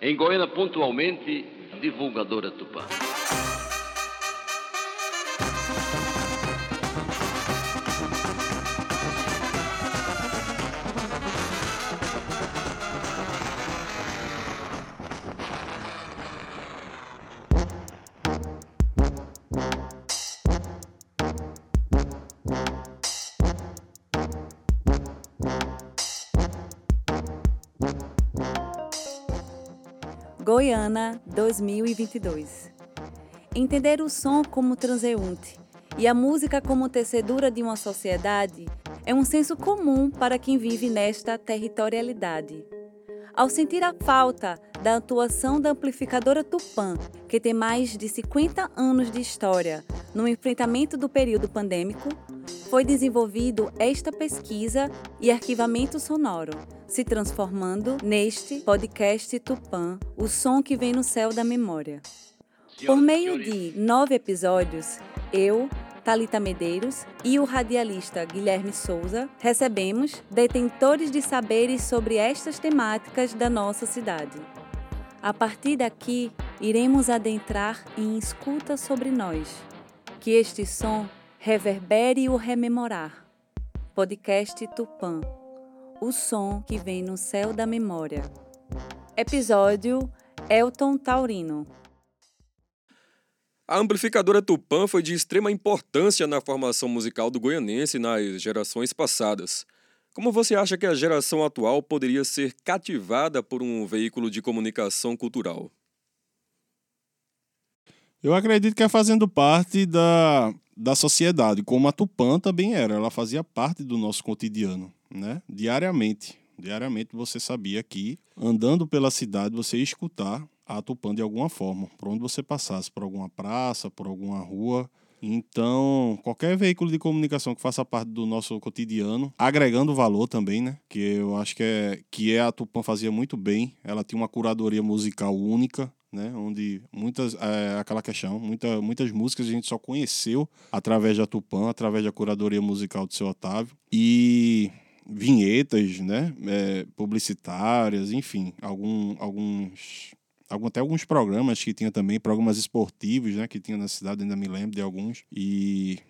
Em Goiânia, pontualmente, divulgadora Tupã. Goiânia 2022. Entender o som como transeunte e a música como tecedura de uma sociedade é um senso comum para quem vive nesta territorialidade. Ao sentir a falta da atuação da amplificadora Tupã, que tem mais de 50 anos de história no enfrentamento do período pandêmico, foi desenvolvido esta pesquisa e arquivamento sonoro, se transformando neste podcast Tupã, o som que vem no céu da memória. Por meio de nove episódios, eu, Talita Medeiros e o radialista Guilherme Souza recebemos detentores de saberes sobre estas temáticas da nossa cidade. A partir daqui, iremos adentrar em escuta sobre nós. Que este som reverbere o rememorar. Podcast Tupã o som que vem no céu da memória. Episódio Elton Taurino. A amplificadora Tupã foi de extrema importância na formação musical do goianense nas gerações passadas. Como você acha que a geração atual poderia ser cativada por um veículo de comunicação cultural? Eu acredito que é fazendo parte da, da sociedade, como a Tupã também era. Ela fazia parte do nosso cotidiano né? Diariamente. Diariamente você sabia que andando pela cidade você ia escutar a Tupã de alguma forma, por onde você passasse, por alguma praça, por alguma rua. Então, qualquer veículo de comunicação que faça parte do nosso cotidiano, agregando valor também, né? Que eu acho que é que é a Tupã fazia muito bem. Ela tinha uma curadoria musical única, né? Onde muitas é, aquela questão, muita, muitas músicas a gente só conheceu através da Tupã, através da curadoria musical do seu Otávio. E vinhetas, né, é, publicitárias, enfim, algum, alguns, algum, até alguns programas que tinha também, programas esportivos, né, que tinha na cidade, ainda me lembro de alguns. E,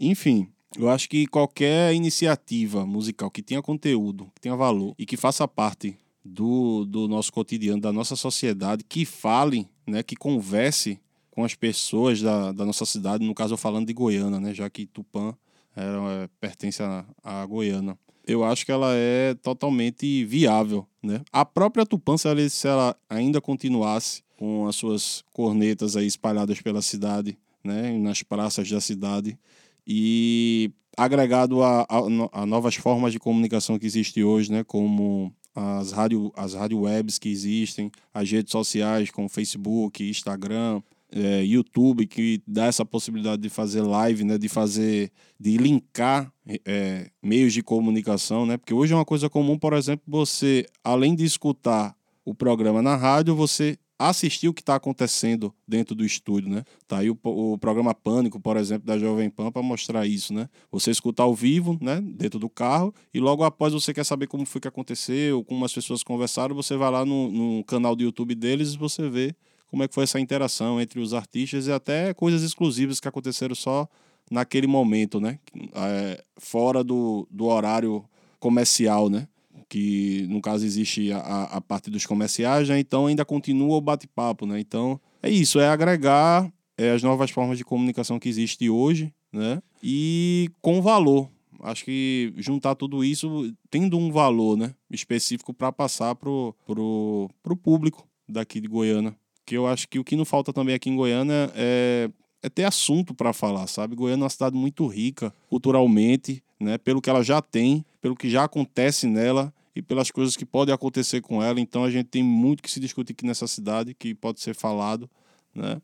enfim, eu acho que qualquer iniciativa musical que tenha conteúdo, que tenha valor e que faça parte do, do nosso cotidiano, da nossa sociedade, que fale, né, que converse com as pessoas da, da nossa cidade, no caso eu falando de Goiânia, né, já que Tupã é, pertence a Goiânia eu acho que ela é totalmente viável. Né? A própria Tupã, se ela, se ela ainda continuasse com as suas cornetas aí espalhadas pela cidade, né? nas praças da cidade, e agregado a, a, a novas formas de comunicação que existem hoje, né? como as rádio, as rádio webs que existem, as redes sociais como Facebook, Instagram, é, YouTube que dá essa possibilidade de fazer live, né, de fazer, de linkar é, meios de comunicação, né, porque hoje é uma coisa comum, por exemplo, você além de escutar o programa na rádio, você assistir o que está acontecendo dentro do estúdio, né? Tá aí o, o programa Pânico, por exemplo, da Jovem Pan para mostrar isso, né? Você escutar ao vivo, né, dentro do carro e logo após você quer saber como foi que aconteceu, como as pessoas conversaram, você vai lá no, no canal do YouTube deles e você vê como é que foi essa interação entre os artistas e até coisas exclusivas que aconteceram só naquele momento, né? É, fora do, do horário comercial, né? Que no caso existe a, a parte dos comerciais, né? então ainda continua o bate-papo, né? Então é isso, é agregar é, as novas formas de comunicação que existem hoje, né? E com valor. Acho que juntar tudo isso tendo um valor, né? Específico para passar pro, pro, pro público daqui de Goiânia que eu acho que o que não falta também aqui em Goiânia é, é ter assunto para falar, sabe? Goiânia é uma cidade muito rica culturalmente, né? Pelo que ela já tem, pelo que já acontece nela e pelas coisas que podem acontecer com ela. Então a gente tem muito que se discutir aqui nessa cidade, que pode ser falado, né?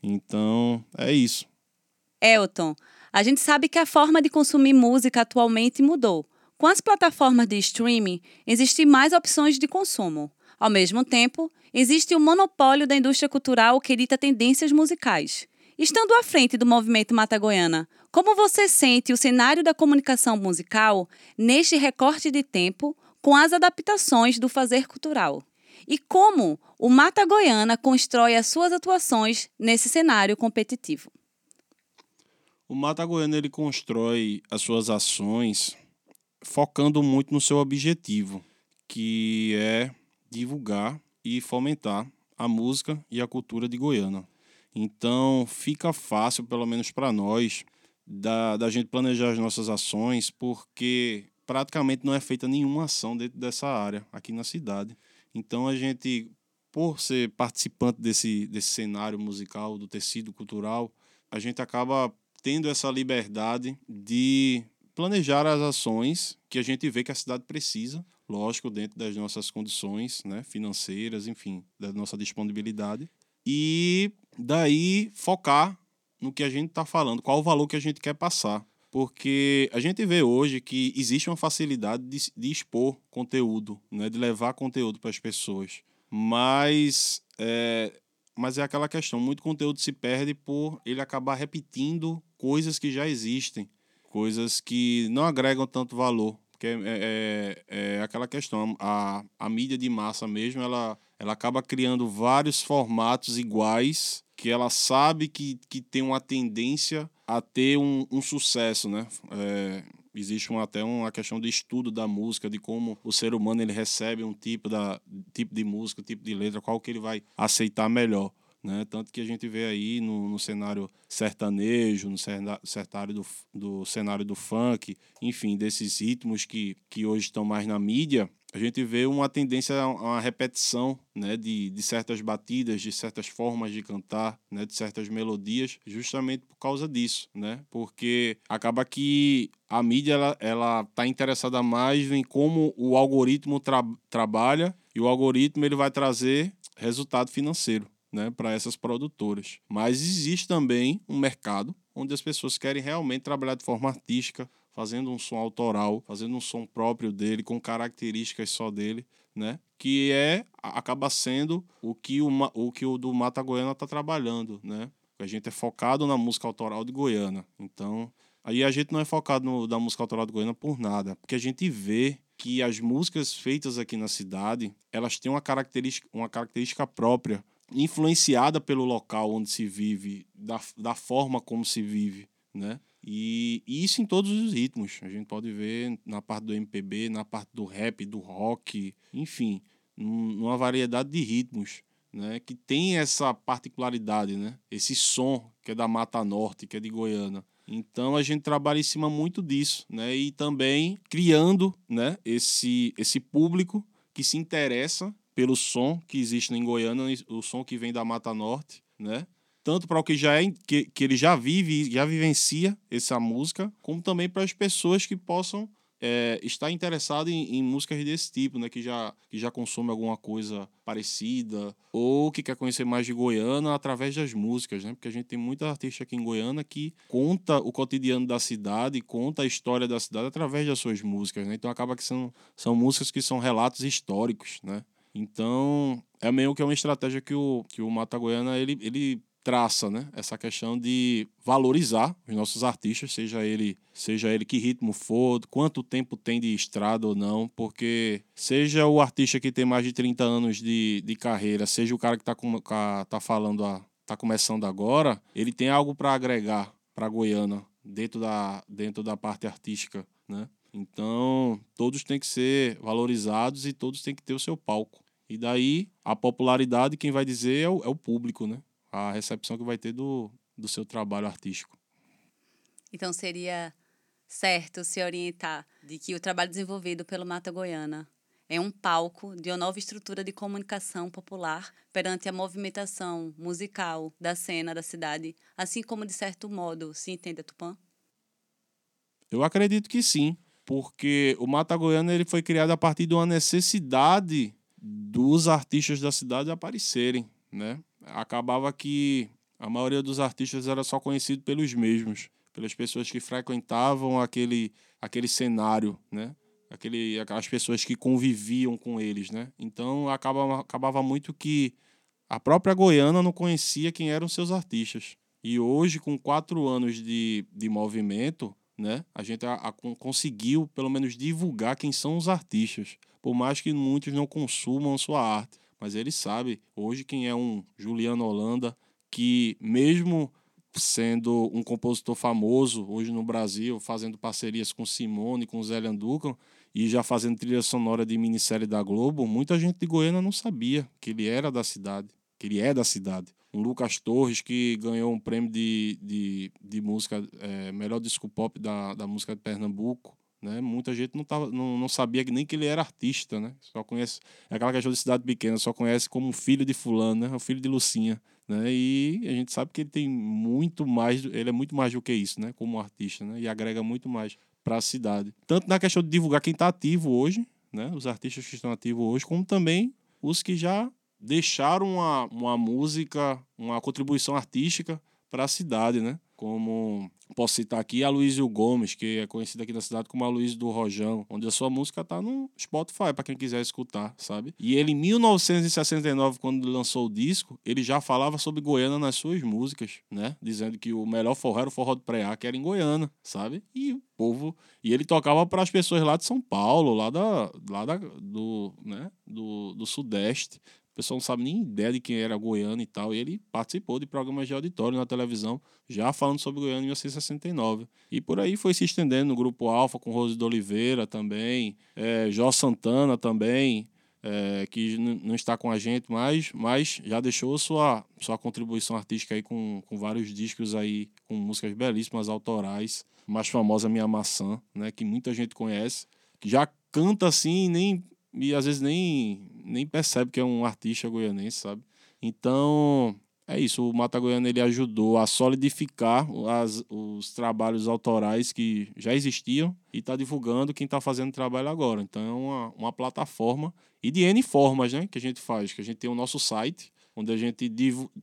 Então é isso. Elton, a gente sabe que a forma de consumir música atualmente mudou. Com as plataformas de streaming, existem mais opções de consumo. Ao mesmo tempo, existe o monopólio da indústria cultural que dita tendências musicais. Estando à frente do movimento Mata Goiana, como você sente o cenário da comunicação musical neste recorte de tempo com as adaptações do fazer cultural? E como o Mata Goiana constrói as suas atuações nesse cenário competitivo? O Mata Goiana ele constrói as suas ações focando muito no seu objetivo, que é divulgar e fomentar a música e a cultura de Goiânia. Então, fica fácil, pelo menos para nós, da, da gente planejar as nossas ações, porque praticamente não é feita nenhuma ação dentro dessa área aqui na cidade. Então, a gente, por ser participante desse, desse cenário musical, do tecido cultural, a gente acaba tendo essa liberdade de planejar as ações que a gente vê que a cidade precisa, lógico, dentro das nossas condições né, financeiras, enfim, da nossa disponibilidade. E daí focar no que a gente está falando, qual o valor que a gente quer passar. Porque a gente vê hoje que existe uma facilidade de, de expor conteúdo, né, de levar conteúdo para as pessoas. Mas é, mas é aquela questão, muito conteúdo se perde por ele acabar repetindo coisas que já existem coisas que não agregam tanto valor. Porque é, é, é, é aquela questão, a, a mídia de massa mesmo, ela, ela acaba criando vários formatos iguais que ela sabe que, que tem uma tendência a ter um, um sucesso, né? É, existe um, até uma questão de estudo da música, de como o ser humano ele recebe um tipo, da, tipo de música, tipo de letra, qual que ele vai aceitar melhor. Né? Tanto que a gente vê aí no, no cenário sertanejo, no cenário do, do cenário do funk, enfim, desses ritmos que, que hoje estão mais na mídia, a gente vê uma tendência uma repetição né, de, de certas batidas, de certas formas de cantar, né, de certas melodias, justamente por causa disso, né? Porque acaba que a mídia ela ela está interessada mais em como o algoritmo tra trabalha e o algoritmo ele vai trazer resultado financeiro né, para essas produtoras. Mas existe também um mercado onde as pessoas querem realmente trabalhar de forma artística, fazendo um som autoral, fazendo um som próprio dele, com características só dele, né? Que é acaba sendo o que o, o que o do Mata Goiana está trabalhando, né? A gente é focado na música autoral de Goiânia. Então, aí a gente não é focado no, na música autoral de Goiânia por nada, porque a gente vê que as músicas feitas aqui na cidade, elas têm uma característica, uma característica própria influenciada pelo local onde se vive, da, da forma como se vive, né? E, e, isso em todos os ritmos. A gente pode ver na parte do MPB, na parte do rap, do rock, enfim, numa variedade de ritmos, né? Que tem essa particularidade, né? Esse som que é da Mata Norte, que é de Goiânia. Então a gente trabalha em cima muito disso, né? E também criando, né? Esse esse público que se interessa pelo som que existe em Goiânia, o som que vem da Mata Norte, né? Tanto para o que já é que, que ele já vive, já vivencia essa música, como também para as pessoas que possam é, está interessado em, em, músicas desse tipo, né? Que já, que já consome alguma coisa parecida ou que quer conhecer mais de Goiânia através das músicas, né? Porque a gente tem muita artista aqui em Goiânia que conta o cotidiano da cidade, conta a história da cidade através das suas músicas, né? Então acaba que são, são músicas que são relatos históricos, né? Então, é meio que uma estratégia que o, que o Mata Goiana ele, ele traça, né? Essa questão de valorizar os nossos artistas, seja ele, seja ele que ritmo for, quanto tempo tem de estrada ou não, porque seja o artista que tem mais de 30 anos de, de carreira, seja o cara que está tá falando, a, tá começando agora, ele tem algo para agregar para Goiânia dentro da, dentro da parte artística, né? Então, todos têm que ser valorizados e todos têm que ter o seu palco. E daí, a popularidade, quem vai dizer é o, é o público, né? A recepção que vai ter do, do seu trabalho artístico. Então, seria certo se orientar de que o trabalho desenvolvido pelo Mata Goiana é um palco de uma nova estrutura de comunicação popular perante a movimentação musical da cena da cidade, assim como, de certo modo, se entende a Tupã? Eu acredito que sim porque o Mata Goiana ele foi criado a partir de uma necessidade dos artistas da cidade aparecerem, né? Acabava que a maioria dos artistas era só conhecido pelos mesmos, pelas pessoas que frequentavam aquele, aquele cenário, né? Aquele, aquelas pessoas que conviviam com eles, né? Então acabava, acabava muito que a própria Goiânia não conhecia quem eram seus artistas. E hoje, com quatro anos de, de movimento, né? A gente a, a, conseguiu, pelo menos, divulgar quem são os artistas. Por mais que muitos não consumam sua arte. Mas ele sabe hoje quem é um Juliano Holanda, que mesmo sendo um compositor famoso hoje no Brasil, fazendo parcerias com Simone, com Zé Landucan, e já fazendo trilha sonora de minissérie da Globo, muita gente de Goiânia não sabia que ele era da cidade, que ele é da cidade. Um Lucas Torres, que ganhou um prêmio de, de, de música, é, melhor disco pop da, da música de Pernambuco. Né? Muita gente não, tava, não, não sabia nem que ele era artista, né? Só conhece, é aquela questão de cidade pequena, só conhece como filho de fulano, né? O filho de Lucinha, né? E a gente sabe que ele tem muito mais, ele é muito mais do que isso, né? Como artista, né? E agrega muito mais para a cidade. Tanto na questão de divulgar quem está ativo hoje, né? Os artistas que estão ativos hoje, como também os que já deixaram uma, uma música, uma contribuição artística para a cidade, né? Como posso citar aqui a Luísio Gomes, que é conhecida aqui na cidade como a Luiz do Rojão, onde a sua música tá no Spotify para quem quiser escutar, sabe? E ele em 1969, quando lançou o disco, ele já falava sobre Goiânia nas suas músicas, né? Dizendo que o melhor forró era o forró do Preá, que era em Goiânia, sabe? E o povo, e ele tocava para as pessoas lá de São Paulo, lá da lá da, do, né, do, do Sudeste, o pessoal não sabe nem ideia de quem era Goiânia e tal. E ele participou de programas de auditório na televisão, já falando sobre Goiânia em 1969. E por aí foi se estendendo no Grupo Alfa, com Rose de Oliveira também, é, Jó Santana também, é, que não está com a gente mais, mas já deixou sua, sua contribuição artística aí com, com vários discos aí, com músicas belíssimas, autorais. Mais famosa Minha Maçã, né, que muita gente conhece, que já canta assim, nem e às vezes nem, nem percebe que é um artista goianense, sabe? Então, é isso. O Mata Goiana ele ajudou a solidificar as, os trabalhos autorais que já existiam e está divulgando quem está fazendo trabalho agora. Então, é uma, uma plataforma e de N formas né, que a gente faz. Que a gente tem o nosso site, onde a gente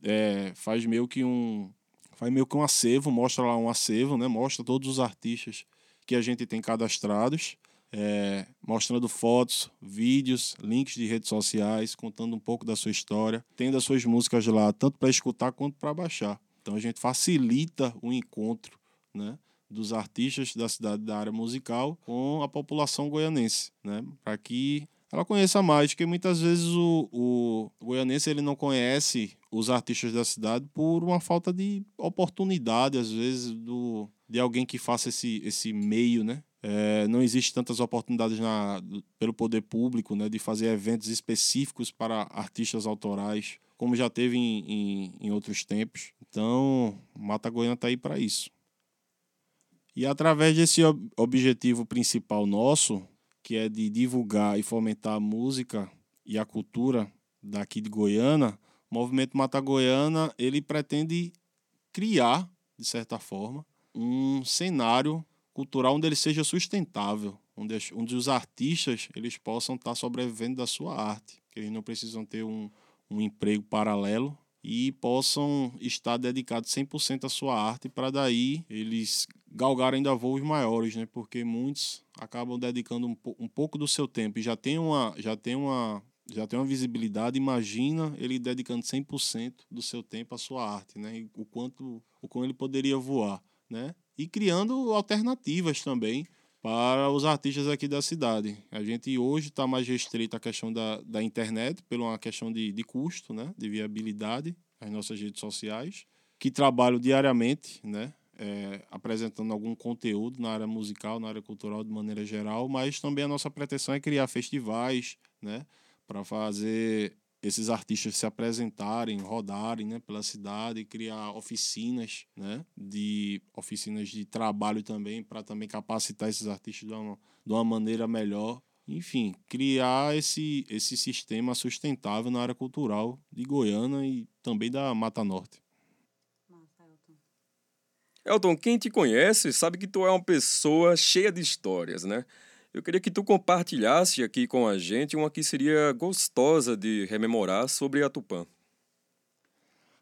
é, faz meio que um faz meio que um acervo, mostra lá um acervo, né, mostra todos os artistas que a gente tem cadastrados é, mostrando fotos, vídeos, links de redes sociais, contando um pouco da sua história, tendo as suas músicas lá, tanto para escutar quanto para baixar. Então a gente facilita o encontro né, dos artistas da cidade da área musical com a população goianense, né, para que ela conheça mais, porque muitas vezes o, o goianense ele não conhece os artistas da cidade por uma falta de oportunidade, às vezes, do, de alguém que faça esse, esse meio, né? É, não existe tantas oportunidades na, pelo poder público né, de fazer eventos específicos para artistas autorais, como já teve em, em, em outros tempos. Então, Mata Goiânia está aí para isso. E através desse ob objetivo principal nosso, que é de divulgar e fomentar a música e a cultura daqui de Goiânia, o movimento Mata Goiana ele pretende criar, de certa forma, um cenário cultural onde ele seja sustentável, onde, onde os artistas eles possam estar sobrevivendo da sua arte, que eles não precisam ter um, um emprego paralelo e possam estar dedicados 100% à sua arte para daí eles galgarem ainda voos maiores, né? Porque muitos acabam dedicando um, um pouco do seu tempo e já tem uma já tem uma já tem uma visibilidade, imagina ele dedicando 100% do seu tempo à sua arte, né? E o quanto o quanto ele poderia voar, né? E criando alternativas também para os artistas aqui da cidade. A gente hoje está mais restrito à questão da, da internet, por uma questão de, de custo, né, de viabilidade, as nossas redes sociais, que trabalham diariamente, né, é, apresentando algum conteúdo na área musical, na área cultural de maneira geral, mas também a nossa pretensão é criar festivais, né, para fazer esses artistas se apresentarem, rodarem né, pela cidade, criar oficinas, né, de oficinas de trabalho também, para também capacitar esses artistas de uma, de uma maneira melhor. Enfim, criar esse, esse sistema sustentável na área cultural de Goiânia e também da Mata Norte. Elton, quem te conhece sabe que tu é uma pessoa cheia de histórias, né? Eu queria que tu compartilhasse aqui com a gente uma que seria gostosa de rememorar sobre a Tupã.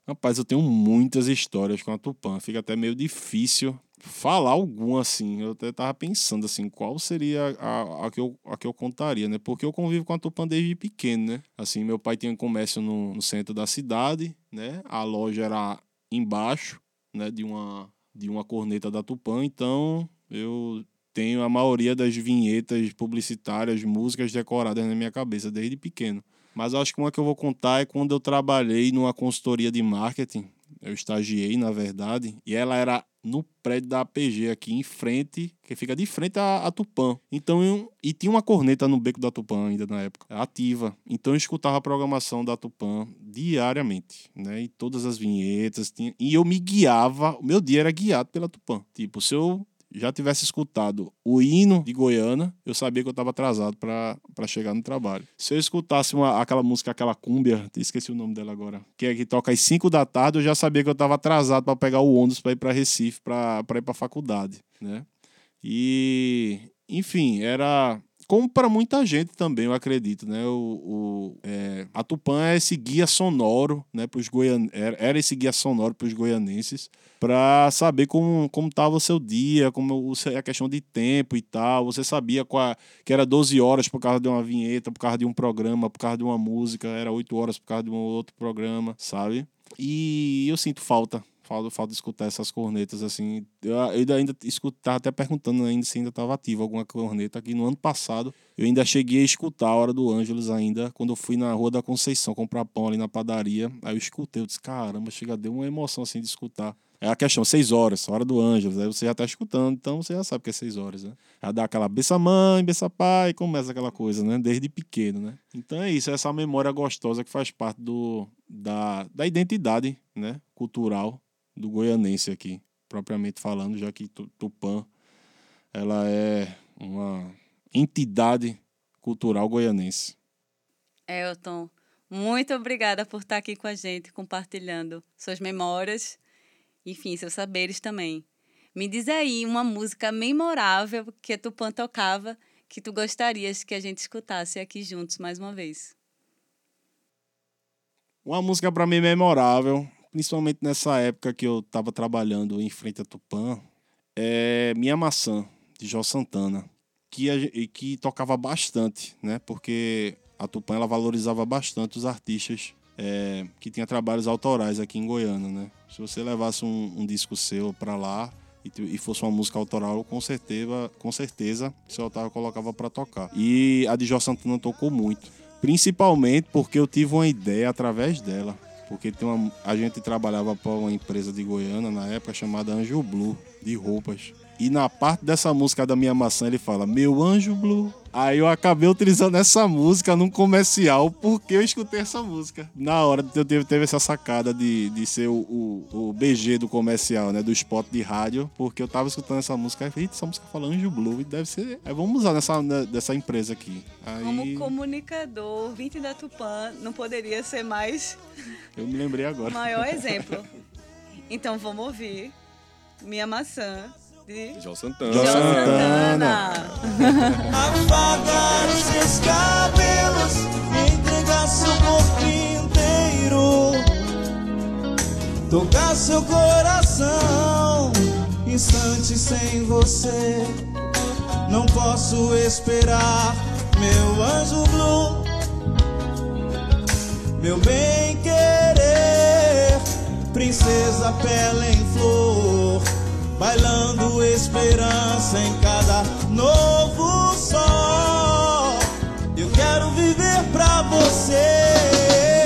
Rapaz, eu tenho muitas histórias com a Tupã. Fica até meio difícil falar alguma assim. Eu até tava pensando assim, qual seria a, a, que, eu, a que eu contaria, né? Porque eu convivo com a Tupã desde pequeno, né? Assim, meu pai tinha comércio no, no centro da cidade, né? A loja era embaixo, né? De uma, de uma corneta da Tupã. Então, eu tenho a maioria das vinhetas publicitárias, músicas decoradas na minha cabeça desde pequeno. Mas acho que uma que eu vou contar é quando eu trabalhei numa consultoria de marketing. Eu estagiei, na verdade, e ela era no prédio da APG aqui em frente, que fica de frente à, à Tupã. Então, eu, e tinha uma corneta no beco da Tupã ainda na época, ativa. Então eu escutava a programação da Tupã diariamente, né? E todas as vinhetas, tinha, e eu me guiava, o meu dia era guiado pela Tupã. Tipo, se eu já tivesse escutado o hino de Goiânia, eu sabia que eu estava atrasado para chegar no trabalho. Se eu escutasse uma, aquela música, aquela cúmbia, esqueci o nome dela agora, que é que toca às 5 da tarde, eu já sabia que eu estava atrasado para pegar o ônibus para ir para Recife, para ir para a faculdade, né? E, enfim, era como para muita gente também, eu acredito, né? O, o é, a Tupã é esse guia sonoro, né? Pros goian... Era esse guia sonoro para os goianenses, para saber como como estava o seu dia, como a questão de tempo e tal. Você sabia qual, que era 12 horas por causa de uma vinheta, por causa de um programa, por causa de uma música, era 8 horas por causa de um outro programa, sabe? E eu sinto falta Falta, falta escutar essas cornetas, assim. Eu, eu ainda escutava até perguntando ainda se ainda estava ativo alguma corneta. Aqui no ano passado, eu ainda cheguei a escutar a Hora do Ângelos ainda, quando eu fui na Rua da Conceição comprar pão ali na padaria. Aí eu escutei, eu disse, caramba, chega, deu uma emoção assim de escutar. É a questão, seis horas, hora do Ângelos. Aí você já tá escutando, então você já sabe que é seis horas, né? Já dá aquela beça mãe, beça pai, começa aquela coisa, né? Desde pequeno, né? Então é isso, é essa memória gostosa que faz parte do, da, da identidade, né? Cultural do goianense aqui, propriamente falando, já que Tupã ela é uma entidade cultural goianense. Elton, muito obrigada por estar aqui com a gente, compartilhando suas memórias, enfim, seus saberes também. Me diz aí uma música memorável que Tupã tocava que tu gostarias que a gente escutasse aqui juntos mais uma vez. Uma música para mim memorável principalmente nessa época que eu estava trabalhando em frente a Tupã, é Minha Maçã, de Jó Santana, que, que tocava bastante, né? Porque a Tupã ela valorizava bastante os artistas é, que tinham trabalhos autorais aqui em Goiânia, né? Se você levasse um, um disco seu para lá e, e, fosse uma música autoral, com certeza, com certeza, seu Otávio colocava para tocar. E a de Jó Santana tocou muito, principalmente porque eu tive uma ideia através dela porque tem uma, a gente trabalhava para uma empresa de Goiânia na época chamada Anjo Blue, de roupas. E na parte dessa música da minha maçã ele fala: Meu anjo blue. Aí eu acabei utilizando essa música num comercial porque eu escutei essa música. Na hora eu teve, teve essa sacada de, de ser o, o, o, BG do comercial, né? Do spot de rádio, porque eu tava escutando essa música e falei, essa música fala Anjo Blue e deve ser. Aí vamos usar nessa, dessa empresa aqui. Aí... Como comunicador, 20 da Tupã, não poderia ser mais. Eu me lembrei agora. Maior exemplo. Então vamos ouvir Minha Maçã de João Santana. João Santana. Apagar os seus cabelos, entregar seu corpo inteiro, tocar seu coração, instante sem você. Não posso esperar, meu anjo blue, meu bem princesa pele em flor bailando esperança em cada novo sol. Eu quero viver pra você,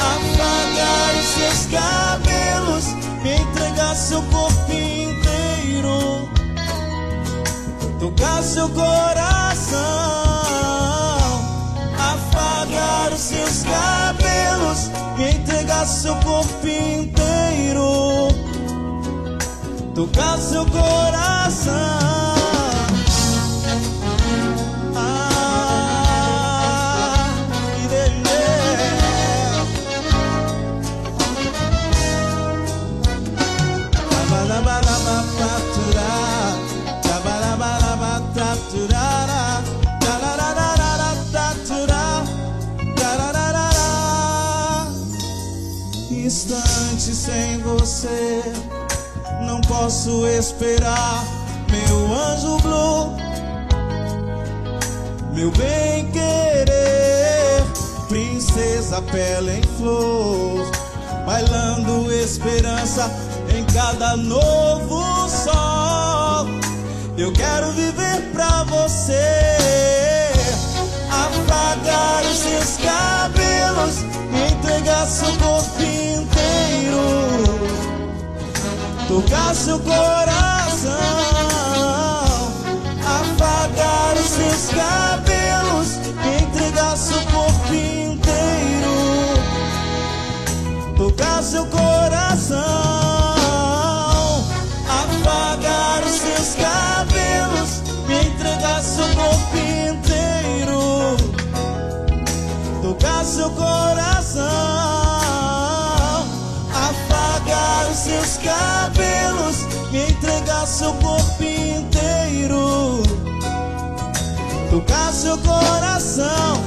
apagar os seus cabelos, me entregar seu corpo inteiro, tocar seu coração, tocar seu coração. Posso esperar, meu anjo blue, meu bem querer, princesa pele em flor, bailando esperança em cada novo sol. Eu quero viver pra você, apagar os seus cabelos, me entregar seu corpo inteiro, tocar seu coração, afagar os seus cabelos, seu corpo inteiro, tocar seu coração.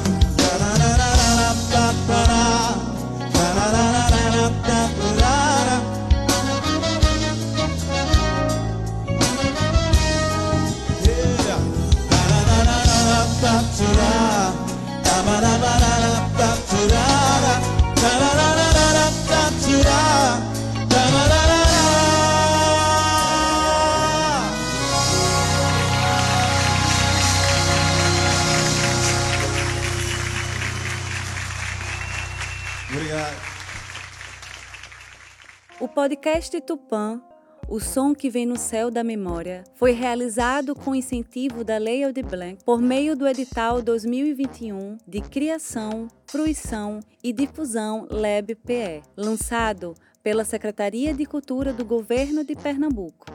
Podcast Tupã, o som que vem no céu da memória, foi realizado com incentivo da Lei Aldir Blanc por meio do edital 2021 de Criação, Fruição e Difusão LEB-PE, lançado pela Secretaria de Cultura do Governo de Pernambuco.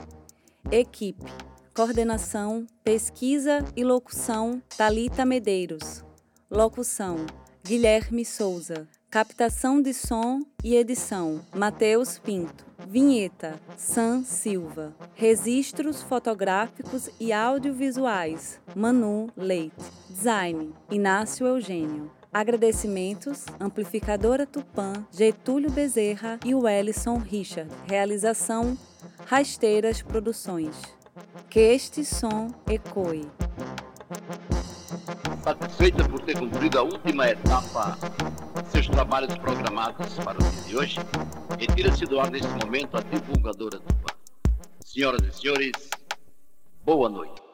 Equipe: Coordenação, Pesquisa e Locução Talita Medeiros. Locução: Guilherme Souza. Captação de som e edição: Matheus Pinto. Vinheta: Sam Silva. Registros fotográficos e audiovisuais: Manu Leite. Design: Inácio Eugênio. Agradecimentos: Amplificadora Tupã, Getúlio Bezerra e Wellison Richard. Realização: Rasteiras Produções. Que este som ecoe. Satisfeita por ter cumprido a última etapa seus trabalhos programados para o dia de hoje, retira-se do ar neste momento a divulgadora Tupã. Senhoras e senhores, boa noite.